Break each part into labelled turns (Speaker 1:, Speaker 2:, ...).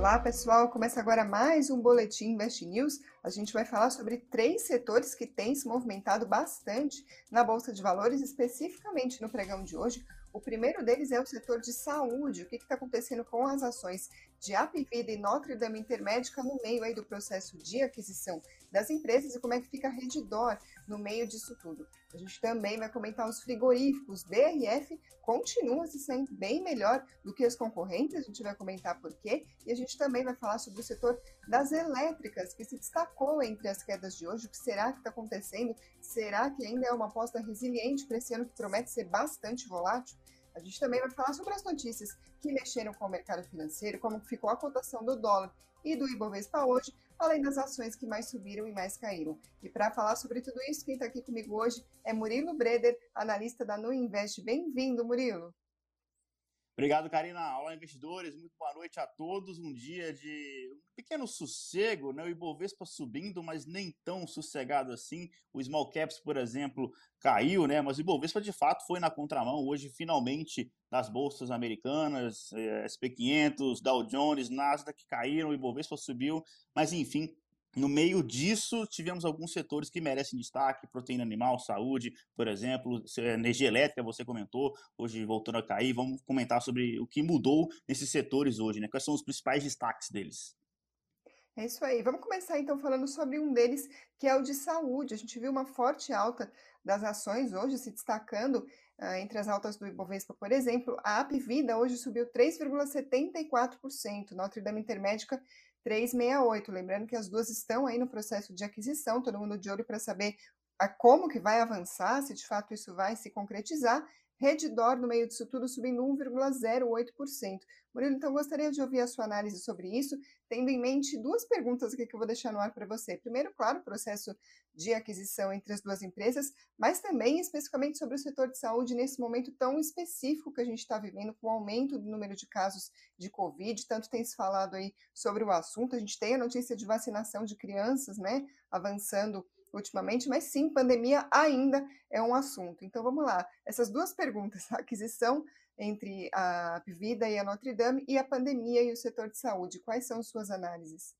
Speaker 1: Olá, pessoal. Começa agora mais um Boletim Invest News. A gente vai falar sobre três setores que têm se movimentado bastante na Bolsa de Valores, especificamente no pregão de hoje. O primeiro deles é o setor de saúde. O que está acontecendo com as ações de Apivida e Notre Dame Intermédica no meio aí do processo de aquisição das empresas e como é que fica a Redditor no meio disso tudo. A gente também vai comentar os frigoríficos. BRF continua se sendo bem melhor do que os concorrentes, a gente vai comentar por quê. E a gente também vai falar sobre o setor das elétricas, que se destacou entre as quedas de hoje. O que será que está acontecendo? Será que ainda é uma aposta resiliente para esse ano que promete ser bastante volátil? A gente também vai falar sobre as notícias que mexeram com o mercado financeiro, como ficou a cotação do dólar e do Ibovespa hoje, além das ações que mais subiram e mais caíram. E para falar sobre tudo isso, quem está aqui comigo hoje é Murilo Breder, analista da Nu Invest. Bem-vindo, Murilo.
Speaker 2: Obrigado, Karina. Olá, investidores. Muito boa noite a todos. Um dia de um pequeno sossego, né? O Ibovespa subindo, mas nem tão sossegado assim. O Small Caps, por exemplo, caiu, né? Mas o Ibovespa, de fato, foi na contramão. Hoje, finalmente, das bolsas americanas, eh, SP500, Dow Jones, Nasdaq caíram, o Ibovespa subiu. Mas, enfim, no meio disso, tivemos alguns setores que merecem destaque, proteína animal, saúde, por exemplo, energia elétrica, você comentou, hoje voltando a cair, vamos comentar sobre o que mudou nesses setores hoje, né? Quais são os principais destaques deles?
Speaker 1: É isso aí. Vamos começar então falando sobre um deles, que é o de saúde. A gente viu uma forte alta das ações hoje se destacando uh, entre as altas do Ibovespa, por exemplo. A Apvida hoje subiu 3,74%, Notre Dame Intermédica 368. Lembrando que as duas estão aí no processo de aquisição, todo mundo de olho para saber a como que vai avançar, se de fato isso vai se concretizar. Reddor, no meio disso tudo, subindo 1,08%. Murilo, então gostaria de ouvir a sua análise sobre isso, tendo em mente duas perguntas que eu vou deixar no ar para você. Primeiro, claro, o processo de aquisição entre as duas empresas, mas também especificamente sobre o setor de saúde nesse momento tão específico que a gente está vivendo, com o aumento do número de casos de Covid, tanto tem se falado aí sobre o assunto. A gente tem a notícia de vacinação de crianças, né, avançando ultimamente, mas sim, pandemia ainda é um assunto. Então vamos lá, essas duas perguntas, a aquisição entre a Vida e a Notre Dame e a pandemia e o setor de saúde, quais são suas análises?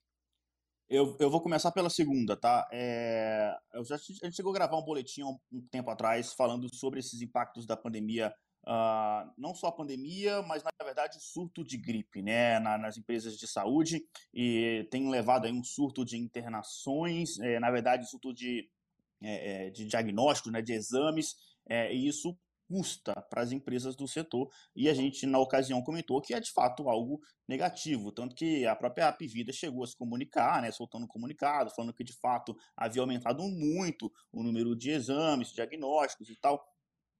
Speaker 2: Eu, eu vou começar pela segunda, tá? É, já, a gente chegou a gravar um boletim um, um tempo atrás falando sobre esses impactos da pandemia Uh, não só a pandemia, mas na verdade surto de gripe né, na, nas empresas de saúde e tem levado aí um surto de internações, é, na verdade surto de, é, de diagnósticos, né, de exames, é, e isso custa para as empresas do setor e a gente na ocasião comentou que é de fato algo negativo, tanto que a própria Apvida chegou a se comunicar, né, soltando um comunicado, falando que de fato havia aumentado muito o número de exames, diagnósticos e tal,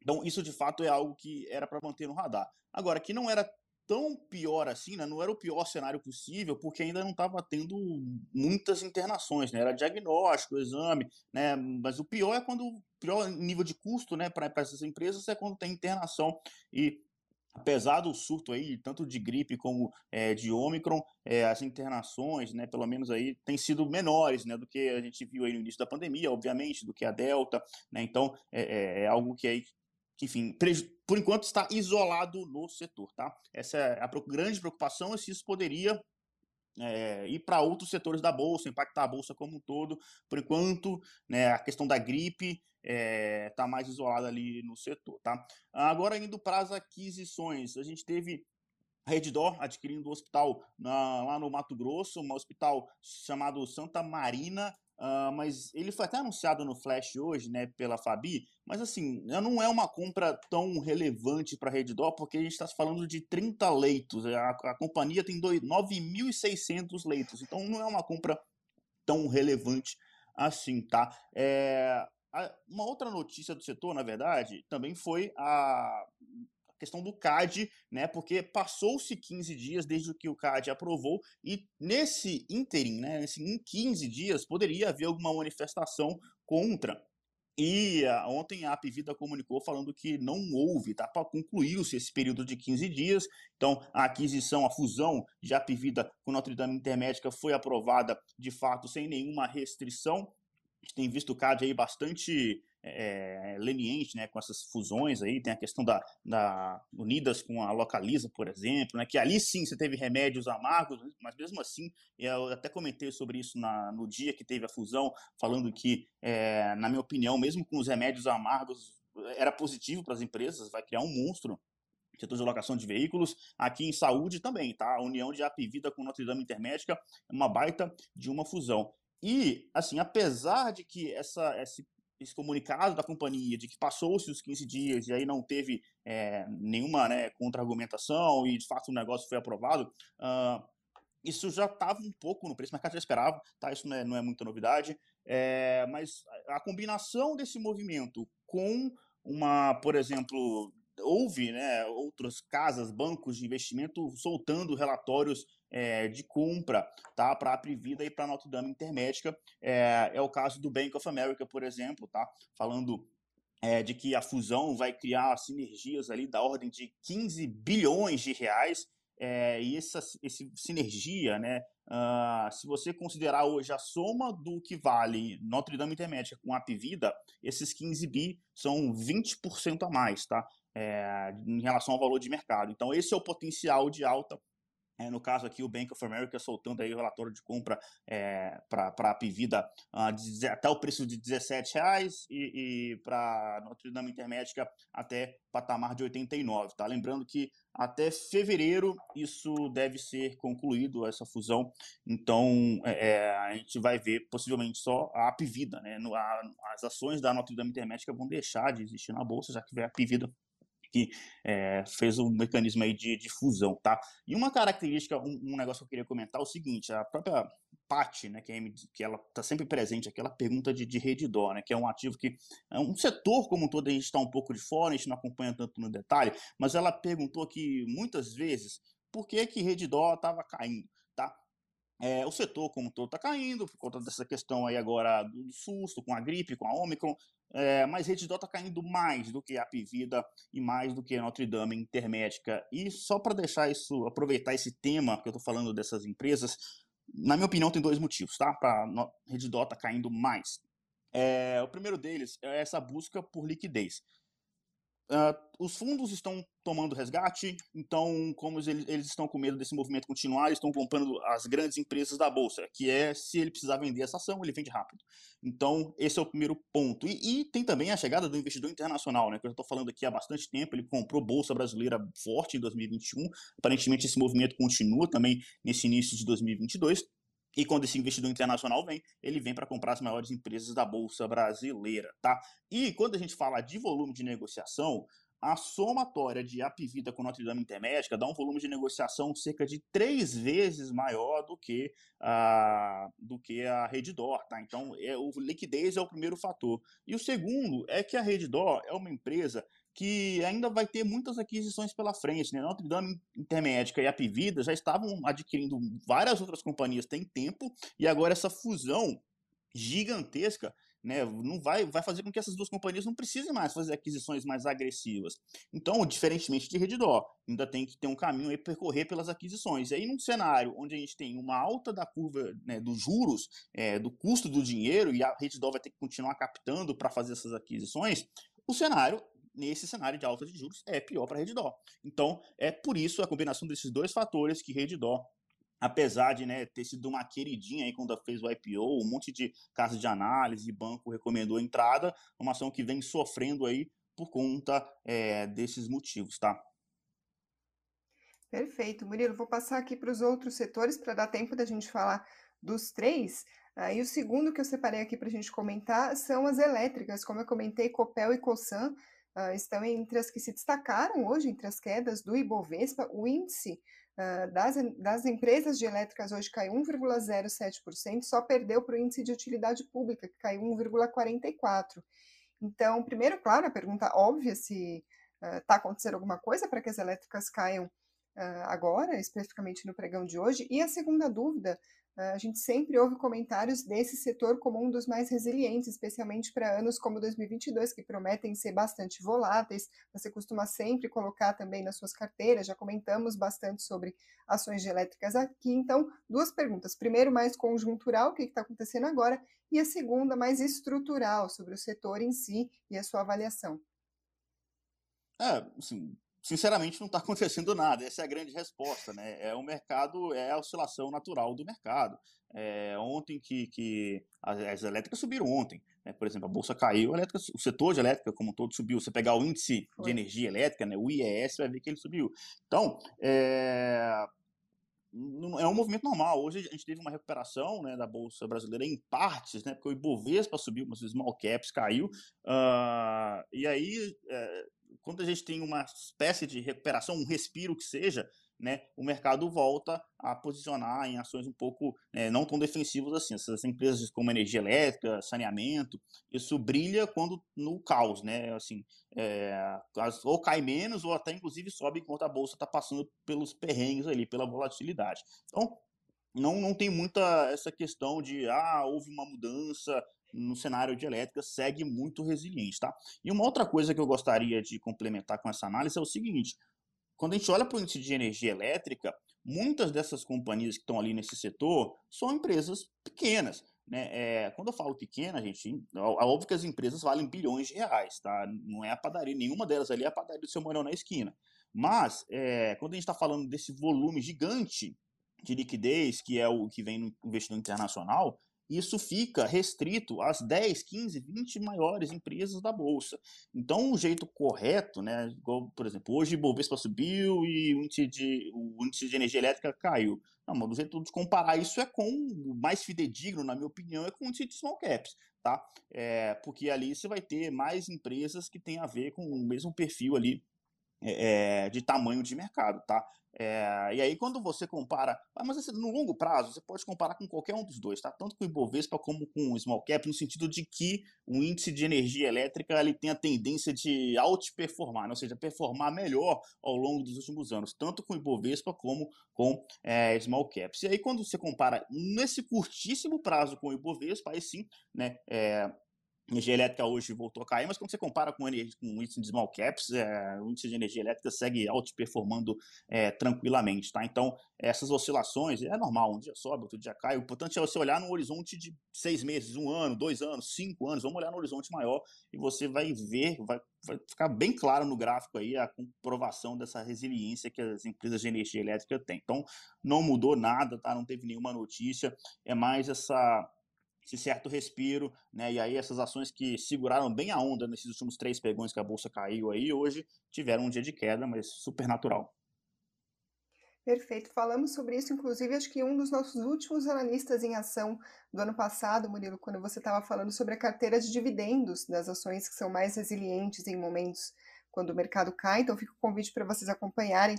Speaker 2: então, isso de fato é algo que era para manter no radar. Agora, que não era tão pior assim, né? não era o pior cenário possível, porque ainda não estava tendo muitas internações, né? Era diagnóstico, exame, né? Mas o pior é quando o pior nível de custo, né, para essas empresas é quando tem internação e apesar do surto aí, tanto de gripe como é, de Ômicron, é, as internações, né, pelo menos aí, têm sido menores, né, do que a gente viu aí no início da pandemia, obviamente, do que a Delta, né, então é, é, é algo que aí enfim, por enquanto está isolado no setor, tá? Essa é a grande preocupação, é se isso poderia é, ir para outros setores da bolsa, impactar a bolsa como um todo. Por enquanto, né, a questão da gripe está é, tá mais isolada ali no setor, tá? Agora indo para as aquisições, a gente teve Reddor adquirindo um hospital na, lá no Mato Grosso, um hospital chamado Santa Marina, Uh, mas ele foi até anunciado no Flash hoje, né, pela Fabi, mas assim, não é uma compra tão relevante para a Reddor, porque a gente está falando de 30 leitos, a, a companhia tem 9.600 leitos, então não é uma compra tão relevante assim, tá? É, uma outra notícia do setor, na verdade, também foi a questão do CAD, né? Porque passou-se 15 dias desde que o CAD aprovou e nesse ínterim, né, nesse, em 15 dias, poderia haver alguma manifestação contra. E uh, ontem a Apvida comunicou falando que não houve, tá? Concluiu-se esse período de 15 dias. Então, a aquisição, a fusão de Apvida com Notre Dame Intermédica foi aprovada de fato sem nenhuma restrição. A gente tem visto o CAD aí bastante é, leniente né, com essas fusões aí, tem a questão da, da Unidas com a Localiza, por exemplo, né, que ali sim você teve remédios amargos, mas mesmo assim, eu até comentei sobre isso na, no dia que teve a fusão, falando que, é, na minha opinião, mesmo com os remédios amargos, era positivo para as empresas, vai criar um monstro setor de locação de veículos, aqui em saúde também, tá? A união de Apivida com Notre Dame Intermédica é uma baita de uma fusão. E, assim, apesar de que essa, esse esse comunicado da companhia de que passou-se os 15 dias e aí não teve é, nenhuma né, contra-argumentação e de fato o negócio foi aprovado, uh, isso já estava um pouco no preço, o mercado já esperava, tá? isso não é, não é muita novidade, é, mas a combinação desse movimento com uma, por exemplo, houve né, outras casas, bancos de investimento soltando relatórios é, de compra tá, para a Privida e para a Notre Dame Intermédica. É, é o caso do Bank of America, por exemplo, tá, falando é, de que a fusão vai criar sinergias ali da ordem de 15 bilhões de reais. É, e essa esse sinergia, né, uh, se você considerar hoje a soma do que vale Notre Dame Intermédica com a Pivida, esses 15 bi são 20% a mais, tá? É, em relação ao valor de mercado. Então, esse é o potencial de alta é, no caso aqui, o Bank of America soltando aí o relatório de compra é, para a Pivida uh, até o preço de R$ reais e, e para Notre Dame Intermédica até patamar de 89, tá? Lembrando que até fevereiro isso deve ser concluído, essa fusão, então é, é a gente vai ver possivelmente só a Pivida, né? No, a, as ações da Notre Dame Intermédica vão deixar de existir na Bolsa, já que vai a Pivida que é, fez um mecanismo aí de, de, fusão, tá? E uma característica, um, um, negócio que eu queria comentar é o seguinte, a própria Pat, né, que, é, que ela está sempre presente aqui, ela pergunta de, de Redditor, né, que é um ativo que é um setor como um todo a gente está um pouco de fora, a gente não acompanha tanto no detalhe, mas ela perguntou aqui muitas vezes por que que Redditor estava caindo, tá? É, o setor como um todo está caindo por conta dessa questão aí agora do susto com a gripe, com a Omicron, é, mas Redditor está caindo mais do que a Pivida e mais do que a Notre Dame Intermédica. E só para deixar isso, aproveitar esse tema que eu estou falando dessas empresas, na minha opinião tem dois motivos, tá? Para Redditor tá caindo mais. É, o primeiro deles é essa busca por liquidez. Uh, os fundos estão tomando resgate, então, como eles, eles, estão com medo desse movimento continuar, eles estão comprando as grandes empresas da Bolsa, que é, se ele precisar vender essa ação, ele vende rápido. Então, esse é o primeiro ponto. E, e tem também a chegada do investidor internacional, né, que eu estou falando aqui há bastante tempo, ele comprou Bolsa Brasileira forte em 2021, aparentemente esse movimento continua também nesse início de 2022, e quando esse investidor internacional vem, ele vem para comprar as maiores empresas da bolsa brasileira, tá? E quando a gente fala de volume de negociação, a somatória de Apivida com Notre Dame Intermédica dá um volume de negociação cerca de três vezes maior do que a, do que a Reddor, tá? Então, é, o liquidez é o primeiro fator. E o segundo é que a Reddor é uma empresa que ainda vai ter muitas aquisições pela frente. Né? Notre Dame Intermédica e a Pivida já estavam adquirindo várias outras companhias tem tempo, e agora essa fusão gigantesca né, não vai, vai fazer com que essas duas companhias não precisem mais fazer aquisições mais agressivas. Então, diferentemente de Redditor, ainda tem que ter um caminho aí percorrer pelas aquisições. E aí, num cenário onde a gente tem uma alta da curva né, dos juros, é, do custo do dinheiro, e a Redditor vai ter que continuar captando para fazer essas aquisições, o cenário nesse cenário de alta de juros é pior para a Reddor. Então, é por isso a combinação desses dois fatores que Reddor apesar de né, ter sido uma queridinha aí quando fez o IPO, um monte de casas de análise, banco recomendou a entrada, uma ação que vem sofrendo aí por conta é, desses motivos, tá?
Speaker 1: Perfeito, Murilo. Vou passar aqui para os outros setores para dar tempo da gente falar dos três. Ah, e o segundo que eu separei aqui para a gente comentar são as elétricas. Como eu comentei, Copel e Cosan uh, estão entre as que se destacaram hoje, entre as quedas do Ibovespa. O índice uh, das, das empresas de elétricas hoje caiu 1,07%, só perdeu para o índice de utilidade pública, que caiu 1,44%. Então, primeiro, claro, a pergunta óbvia se está uh, acontecendo alguma coisa para que as elétricas caiam agora, especificamente no pregão de hoje? E a segunda dúvida, a gente sempre ouve comentários desse setor como um dos mais resilientes, especialmente para anos como 2022, que prometem ser bastante voláteis. Você costuma sempre colocar também nas suas carteiras, já comentamos bastante sobre ações de elétricas aqui. Então, duas perguntas. Primeiro, mais conjuntural, o que está acontecendo agora? E a segunda, mais estrutural, sobre o setor em si e a sua avaliação.
Speaker 2: É, assim, sinceramente não está acontecendo nada. Essa é a grande resposta, né? É o mercado, é a oscilação natural do mercado. É, ontem que, que as, elétricas subiram ontem, né? por exemplo, a bolsa caiu, a elétrica, o setor de elétrica como um todo subiu. Você pegar o índice Foi. de energia elétrica, né? o IES, vai ver que ele subiu. Então, é, é um movimento normal. Hoje a gente teve uma recuperação né, da Bolsa Brasileira em partes, né, porque o Ibovespa subiu, mas os small caps caiu. Uh, e aí, é, quando a gente tem uma espécie de recuperação, um respiro que seja, né, o mercado volta a posicionar em ações um pouco né, não tão defensivas assim. Essas empresas como energia elétrica, saneamento, isso brilha quando no caos, né? Assim, é, ou cai menos ou até inclusive sobe enquanto a bolsa está passando pelos perrengues ali, pela volatilidade. Então, não, não tem muita essa questão de ah, houve uma mudança, no cenário de elétrica segue muito resiliente, tá? E uma outra coisa que eu gostaria de complementar com essa análise é o seguinte: quando a gente olha para o índice de energia elétrica, muitas dessas companhias que estão ali nesse setor são empresas pequenas. Né? É, quando eu falo pequena, gente, é óbvio que as empresas valem bilhões de reais, tá? Não é a padaria, nenhuma delas ali é a padaria do seu morão na esquina. Mas, é, quando a gente está falando desse volume gigante de liquidez, que é o que vem no investidor internacional, isso fica restrito às 10, 15, 20 maiores empresas da bolsa. Então, o jeito correto, né, igual, por exemplo, hoje o Bovespa subiu e o índice de, o índice de energia elétrica caiu. Não, mas o jeito de comparar isso é com o mais fidedigno, na minha opinião, é com o índice de small caps, tá? É, porque ali você vai ter mais empresas que têm a ver com o mesmo perfil ali é, de tamanho de mercado, tá? É, e aí, quando você compara, ah, mas assim, no longo prazo, você pode comparar com qualquer um dos dois, tá? Tanto com o Ibovespa como com o Small Cap, no sentido de que o índice de energia elétrica ele tem a tendência de outperformar, né? ou seja, performar melhor ao longo dos últimos anos, tanto com o Ibovespa como com é, Small Caps. E aí, quando você compara nesse curtíssimo prazo com o Ibovespa, aí sim, né? É, energia elétrica hoje voltou a cair, mas quando você compara com, com o índice de small caps, é, o índice de energia elétrica segue outperformando é, tranquilamente, tá? Então, essas oscilações, é normal, um dia sobe, outro dia cai, o importante é você olhar no horizonte de seis meses, um ano, dois anos, cinco anos, vamos olhar no horizonte maior e você vai ver, vai, vai ficar bem claro no gráfico aí a comprovação dessa resiliência que as empresas de energia elétrica têm. Então, não mudou nada, tá? Não teve nenhuma notícia, é mais essa esse certo respiro, né? E aí essas ações que seguraram bem a onda nesses últimos três pegões que a bolsa caiu aí, hoje tiveram um dia de queda, mas super natural.
Speaker 1: Perfeito, falamos sobre isso, inclusive, acho que um dos nossos últimos analistas em ação do ano passado, Murilo, quando você estava falando sobre a carteira de dividendos das ações que são mais resilientes em momentos quando o mercado cai. Então, fica o convite para vocês acompanharem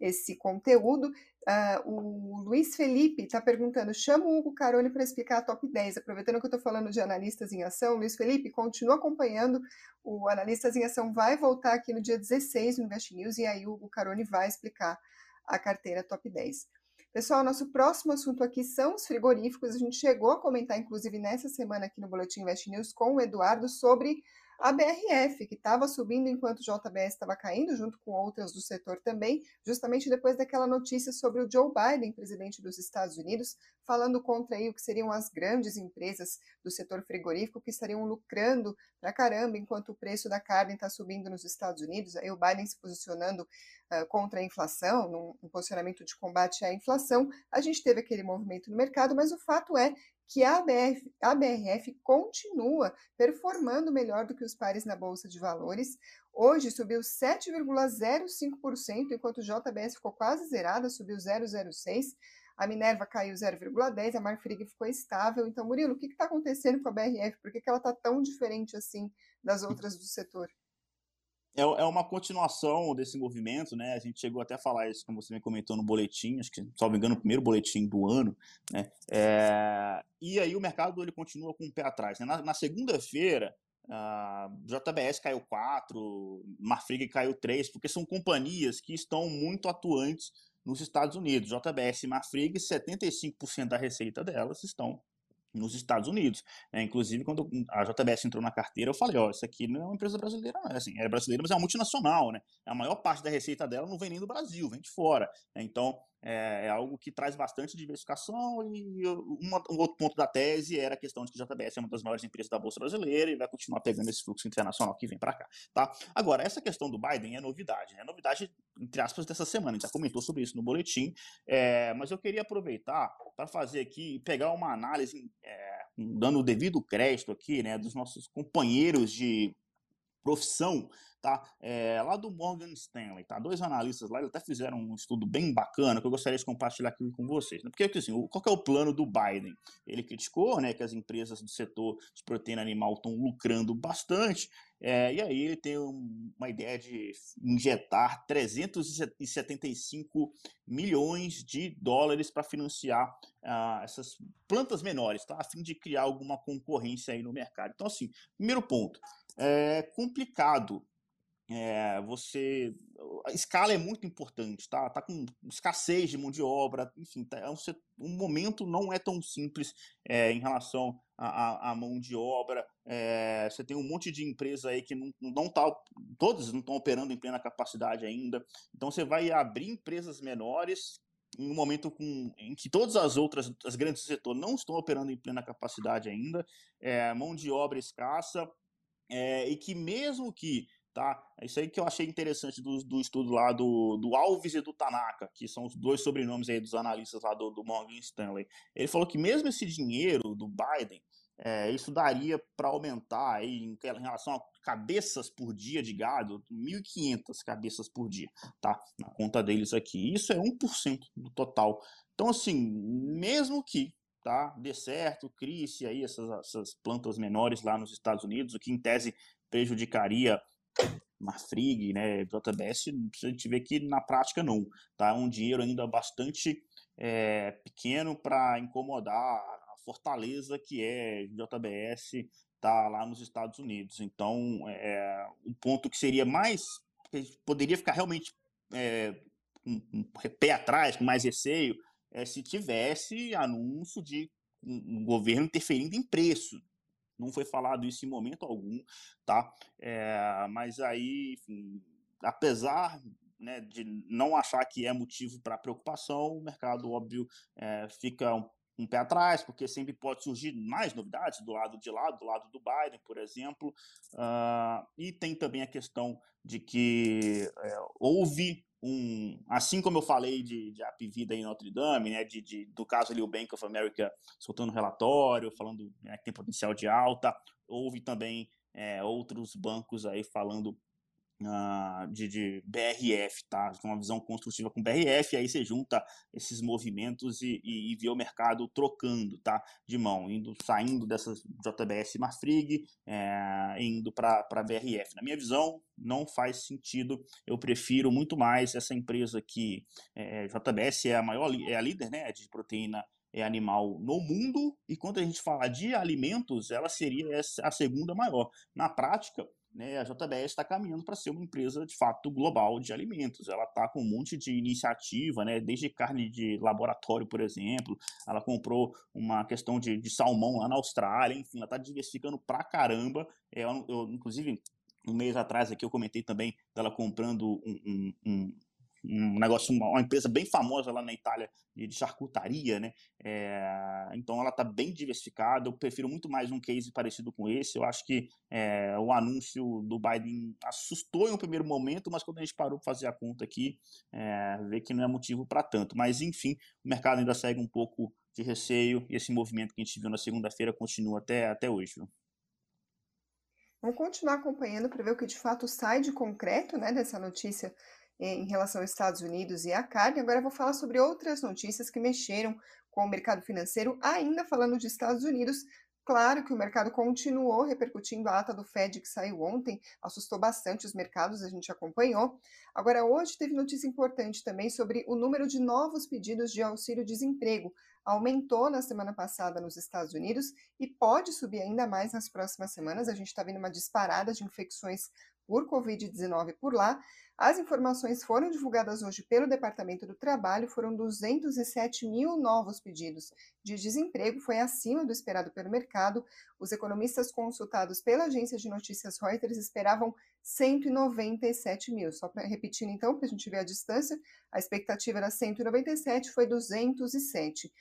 Speaker 1: esse conteúdo. Uh, o Luiz Felipe está perguntando: chama o Hugo Carone para explicar a top 10. Aproveitando que eu estou falando de analistas em ação, Luiz Felipe, continua acompanhando. O Analistas em Ação vai voltar aqui no dia 16 no Invest News e aí o Hugo Carone vai explicar a carteira top 10. Pessoal, nosso próximo assunto aqui são os frigoríficos. A gente chegou a comentar, inclusive, nessa semana aqui no Boletim Invest News com o Eduardo sobre a BRF, que estava subindo enquanto o JBS estava caindo, junto com outras do setor também, justamente depois daquela notícia sobre o Joe Biden, presidente dos Estados Unidos, falando contra aí o que seriam as grandes empresas do setor frigorífico que estariam lucrando pra caramba enquanto o preço da carne está subindo nos Estados Unidos. Aí o Biden se posicionando uh, contra a inflação, num, num posicionamento de combate à inflação. A gente teve aquele movimento no mercado, mas o fato é que a, a BRF continua performando melhor do que os pares na Bolsa de Valores. Hoje subiu 7,05%, enquanto o JBS ficou quase zerada, subiu 0,06%. A Minerva caiu 0,10%, a Marfrig ficou estável. Então, Murilo, o que está acontecendo com a BRF? Por que, que ela está tão diferente assim das outras do setor?
Speaker 2: É, é uma continuação desse movimento, né? A gente chegou até a falar isso, como você me comentou no boletim, acho que, me engano, o primeiro boletim do ano, né? É, e aí o mercado ele continua com o pé atrás. Né? Na, na segunda-feira, JBS caiu 4, Marfrig caiu 3, porque são companhias que estão muito atuantes nos Estados Unidos. JBS e Marfrig, 75% da receita delas estão nos Estados Unidos. É, inclusive, quando a JBS entrou na carteira, eu falei, ó, isso aqui não é uma empresa brasileira, não. É, assim, é brasileira, mas é uma multinacional, né? A maior parte da receita dela não vem nem do Brasil, vem de fora. Né? Então, é, é, algo que traz bastante diversificação e uma, um outro ponto da tese era a questão de que a JBS é uma das maiores empresas da Bolsa Brasileira e vai continuar pegando esse fluxo internacional que vem para cá, tá? Agora, essa questão do Biden é novidade, né? É novidade, entre aspas, dessa semana, a gente já comentou sobre isso no boletim, é, mas eu queria aproveitar para fazer aqui, pegar uma análise, é, dando o devido crédito aqui, né, dos nossos companheiros de profissão tá? É, lá do Morgan Stanley, tá? Dois analistas lá, eles até fizeram um estudo bem bacana que eu gostaria de compartilhar aqui com vocês. Né? Porque, assim, qual é o plano do Biden? Ele criticou, né, que as empresas do setor de proteína animal estão lucrando bastante, é, e aí ele tem um, uma ideia de injetar 375 milhões de dólares para financiar uh, essas plantas menores, tá? A fim de criar alguma concorrência aí no mercado. Então, assim, primeiro ponto, é complicado é, você. A escala é muito importante, tá? Tá com escassez de mão de obra, enfim, tá, é um, um momento não é tão simples é, em relação à, mão de obra. É, você tem um monte de empresa aí que não, não tá, todas não estão operando em plena capacidade ainda. Então você vai abrir empresas menores em um momento com, em que todas as outras, as grandes do setor não estão operando em plena capacidade ainda, é, mão de obra escassa, é, e que mesmo que tá? É isso aí que eu achei interessante do, do estudo lá do, do Alves e do Tanaka, que são os dois sobrenomes aí dos analistas lá do, do Morgan Stanley. Ele falou que mesmo esse dinheiro do Biden, é, isso daria para aumentar aí em, relação a cabeças por dia de gado, 1.500 cabeças por dia, tá? Na conta deles aqui. Isso é 1% do total. Então, assim, mesmo que tá, dê certo, crie-se aí essas, essas plantas menores lá nos Estados Unidos, o que em tese prejudicaria Marfrig, né, JBS, a gente vê que na prática não, tá? É um dinheiro ainda bastante é, pequeno para incomodar a fortaleza que é JBS tá lá nos Estados Unidos. Então, é, um ponto que seria mais, que poderia ficar realmente é, um, um pé atrás, com mais receio, é se tivesse anúncio de um governo interferindo em preço, não foi falado isso em momento algum, tá? É, mas aí, enfim, apesar né, de não achar que é motivo para preocupação, o mercado, óbvio, é, fica um, um, pé atrás, porque sempre pode surgir mais novidades do lado de lá, do lado do Biden, por exemplo. Uh, e tem também a questão de que é, houve um, assim como eu falei de, de Apivida em Notre Dame, né, de, de, do caso ali o Bank of America soltando relatório, falando né, que tem potencial de alta, houve também é, outros bancos aí falando uh, de, de, BRF, tá? Uma visão construtiva com BRF, aí você junta esses movimentos e, e, e vê o mercado trocando, tá? De mão, indo, saindo dessas JBS Marfrig, é, indo para BRF. Na minha visão, não faz sentido. Eu prefiro muito mais essa empresa que é, JBS é a maior, é a líder, né? De proteína é animal no mundo, e quando a gente fala de alimentos, ela seria a segunda maior. Na prática, né, a JBS está caminhando para ser uma empresa de fato global de alimentos. Ela está com um monte de iniciativa, né, desde carne de laboratório, por exemplo. Ela comprou uma questão de, de salmão lá na Austrália, enfim, ela está diversificando pra caramba. É, eu, eu, inclusive, um mês atrás aqui eu comentei também dela comprando um, um, um um negócio, uma, uma, empresa bem famosa lá na Itália de, de charcutaria, né? É, então ela está bem diversificada. Eu prefiro muito mais um case parecido com esse. Eu acho que é, o anúncio do Biden assustou em um primeiro momento, mas quando a gente parou para fazer a conta aqui, é, vê que não é motivo para tanto. Mas enfim, o mercado ainda segue um pouco de receio e esse movimento que a gente viu na segunda-feira continua até, até hoje. Viu?
Speaker 1: Vamos continuar acompanhando para ver o que de fato sai de concreto né, dessa notícia em relação aos Estados Unidos e à carne. Agora vou falar sobre outras notícias que mexeram com o mercado financeiro, ainda falando de Estados Unidos, Claro que o mercado continuou repercutindo a ata do Fed que saiu ontem, assustou bastante os mercados, a gente acompanhou. Agora, hoje teve notícia importante também sobre o número de novos pedidos de auxílio-desemprego. Aumentou na semana passada nos Estados Unidos e pode subir ainda mais nas próximas semanas. A gente está vendo uma disparada de infecções por Covid-19 por lá. As informações foram divulgadas hoje pelo Departamento do Trabalho, foram 207 mil novos pedidos de desemprego, foi acima do esperado pelo mercado. Os economistas consultados pela agência de notícias Reuters esperavam 197 mil. Só para repetindo então, para a gente ver a distância, a expectativa era 197, foi 207.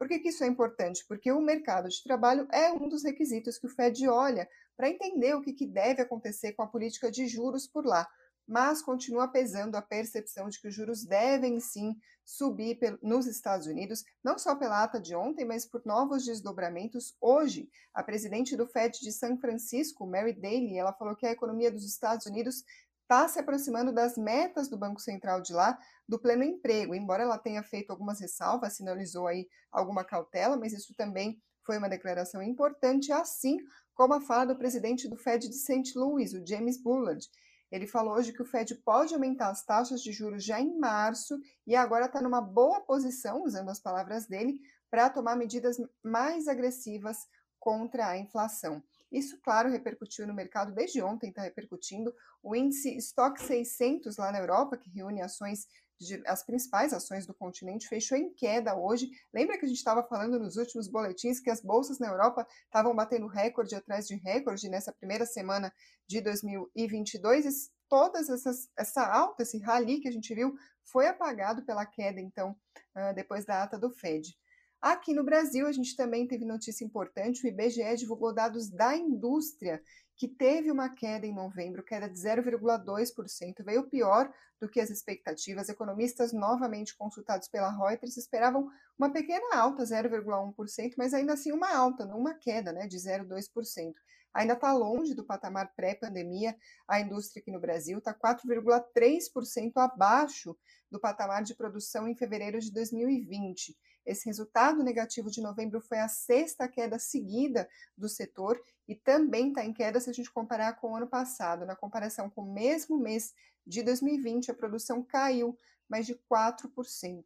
Speaker 1: Por que, que isso é importante? Porque o mercado de trabalho é um dos requisitos que o Fed olha para entender o que, que deve acontecer com a política de juros por lá mas continua pesando a percepção de que os juros devem sim subir nos Estados Unidos, não só pela ata de ontem, mas por novos desdobramentos hoje. A presidente do Fed de São Francisco, Mary Daly, ela falou que a economia dos Estados Unidos está se aproximando das metas do Banco Central de lá, do pleno emprego, embora ela tenha feito algumas ressalvas, sinalizou aí alguma cautela, mas isso também foi uma declaração importante, assim como a fala do presidente do Fed de St. Louis, o James Bullard. Ele falou hoje que o Fed pode aumentar as taxas de juros já em março e agora está numa boa posição, usando as palavras dele, para tomar medidas mais agressivas contra a inflação. Isso, claro, repercutiu no mercado desde ontem, está repercutindo. O índice Stock 600 lá na Europa, que reúne ações de, as principais ações do continente, fechou em queda hoje. Lembra que a gente estava falando nos últimos boletins que as bolsas na Europa estavam batendo recorde atrás de recorde nessa primeira semana de 2022? E todas essas essa alta, esse rally que a gente viu, foi apagado pela queda, então, uh, depois da ata do Fed. Aqui no Brasil, a gente também teve notícia importante: o IBGE divulgou dados da indústria que teve uma queda em novembro, queda de 0,2%, veio pior do que as expectativas. Economistas novamente consultados pela Reuters esperavam uma pequena alta, 0,1%, mas ainda assim uma alta, não uma queda né, de 0,2%. Ainda está longe do patamar pré-pandemia. A indústria aqui no Brasil está 4,3% abaixo do patamar de produção em fevereiro de 2020. Esse resultado negativo de novembro foi a sexta queda seguida do setor e também está em queda se a gente comparar com o ano passado. Na comparação com o mesmo mês de 2020, a produção caiu mais de 4%.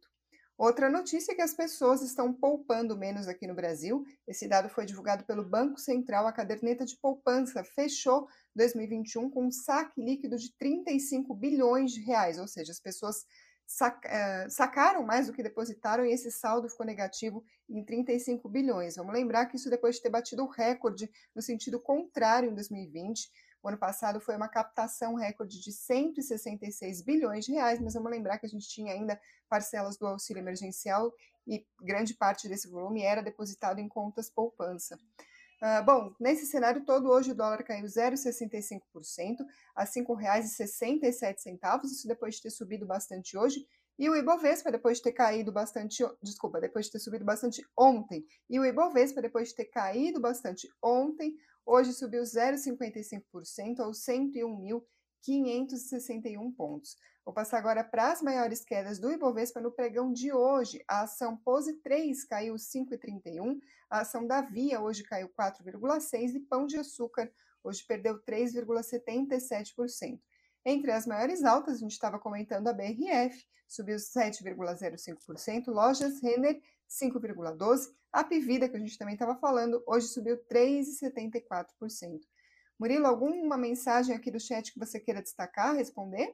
Speaker 1: Outra notícia é que as pessoas estão poupando menos aqui no Brasil. Esse dado foi divulgado pelo Banco Central. A caderneta de poupança fechou 2021 com um saque líquido de 35 bilhões de reais, ou seja, as pessoas eh, sacaram mais do que depositaram e esse saldo ficou negativo em 35 bilhões. Vamos lembrar que isso depois de ter batido o recorde no sentido contrário em 2020. O ano passado foi uma captação recorde de 166 bilhões de reais, mas vamos lembrar que a gente tinha ainda parcelas do auxílio emergencial e grande parte desse volume era depositado em contas poupança. Uh, bom, nesse cenário todo, hoje o dólar caiu 0,65% a R$ 5,67, isso depois de ter subido bastante hoje, e o Ibovespa, depois de ter caído bastante, desculpa, depois de ter subido bastante ontem, e o Ibovespa, depois de ter caído bastante ontem, hoje subiu 0,55% aos 101.561 pontos. Vou passar agora para as maiores quedas do Ibovespa no pregão de hoje. A ação Pose 3 caiu 5,31, a ação da Via hoje caiu 4,6 e Pão de Açúcar hoje perdeu 3,77%. Entre as maiores altas, a gente estava comentando a BRF, subiu 7,05%, Lojas Renner 5,12%, a Pivida, que a gente também estava falando, hoje subiu 3,74%. Murilo, alguma mensagem aqui do chat que você queira destacar, responder?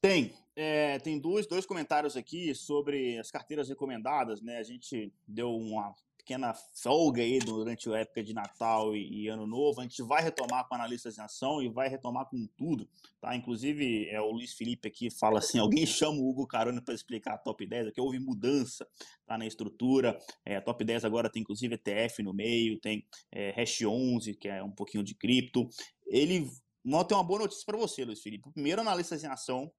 Speaker 2: Tem. É, tem dois, dois comentários aqui sobre as carteiras recomendadas, né? A gente deu uma pequena folga aí durante a época de Natal e, e, Ano Novo. A gente vai retomar com analistas em ação e vai retomar com tudo, tá? Inclusive, é, o Luiz Felipe aqui fala assim, alguém chama o Hugo Carone para explicar a Top 10, aqui houve mudança tá, na estrutura. É, a Top 10 agora tem inclusive ETF no meio, tem é, Hash 11, que é um pouquinho de cripto. Ele tem uma boa notícia para você, Luiz Felipe. O primeiro analista em ação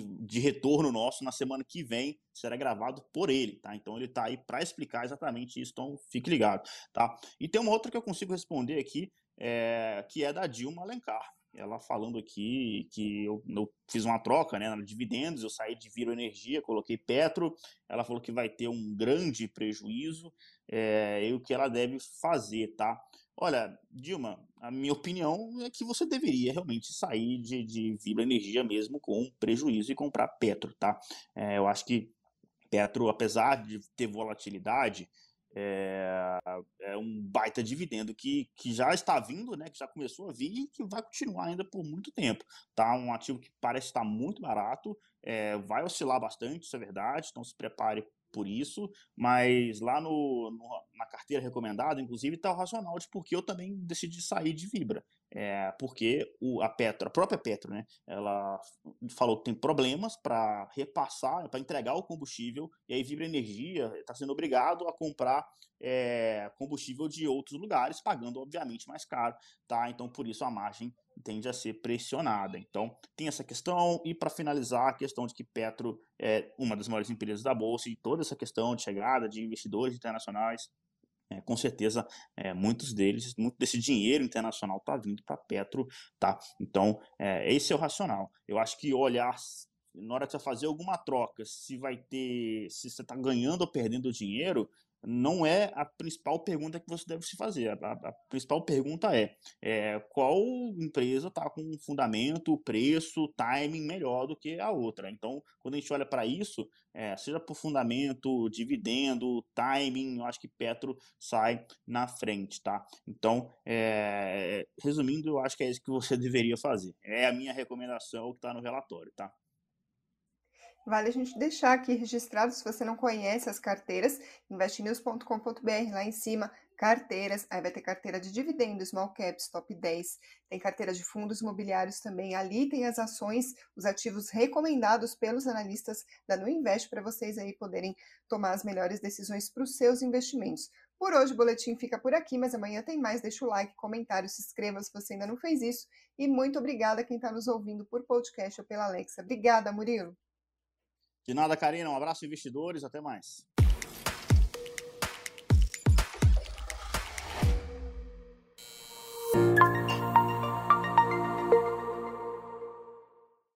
Speaker 2: de retorno nosso na semana que vem será gravado por ele, tá? Então ele tá aí para explicar exatamente isso, então fique ligado, tá? E tem uma outra que eu consigo responder aqui, é, que é da Dilma Alencar, ela falando aqui que eu, eu fiz uma troca, né, dividendos, eu saí de Viro Energia, coloquei Petro, ela falou que vai ter um grande prejuízo, é, e o que ela deve fazer, tá? Olha, Dilma, a minha opinião é que você deveria realmente sair de, de Vibra Energia mesmo com prejuízo e comprar Petro, tá? É, eu acho que Petro, apesar de ter volatilidade, é, é, um baita dividendo que, que já está vindo, né, que já começou a vir e que vai continuar ainda por muito tempo. Tá? Um ativo que parece estar muito barato, é, vai oscilar bastante, isso é verdade, então se prepare por isso, mas lá no, no na carteira recomendada, inclusive, está o racional de porque eu também decidi sair de Vibra. É, porque o, a Petro, a própria Petro, né, ela falou que tem problemas para repassar, para entregar o combustível, e aí Vibra Energia está sendo obrigado a comprar é, combustível de outros lugares, pagando, obviamente, mais caro. Tá? Então, por isso, a margem tende a ser pressionada. Então, tem essa questão, e para finalizar, a questão de que Petro é uma das maiores empresas da Bolsa, e toda essa questão de chegada de investidores internacionais, é, com certeza, é, muitos deles, muito desse dinheiro internacional está vindo para Petro, tá? Então, é, esse é o racional. Eu acho que olhar na hora de você fazer alguma troca, se vai ter, se você está ganhando ou perdendo dinheiro, não é a principal pergunta que você deve se fazer. A, a principal pergunta é, é qual empresa está com fundamento, preço, timing melhor do que a outra. Então, quando a gente olha para isso, é, seja por fundamento, dividendo, timing, eu acho que Petro sai na frente, tá? Então, é, resumindo, eu acho que é isso que você deveria fazer. É a minha recomendação que está no relatório, tá?
Speaker 1: Vale a gente deixar aqui registrado, se você não conhece as carteiras, investnews.com.br, lá em cima, carteiras, aí vai ter carteira de dividendos, small caps, top 10, tem carteira de fundos imobiliários também, ali tem as ações, os ativos recomendados pelos analistas da Nu Invest para vocês aí poderem tomar as melhores decisões para os seus investimentos. Por hoje o boletim fica por aqui, mas amanhã tem mais. Deixa o like, comentário, se inscreva se você ainda não fez isso. E muito obrigada a quem está nos ouvindo por podcast ou pela Alexa. Obrigada, Murilo.
Speaker 2: De nada, Karina. Um abraço, investidores. Até mais.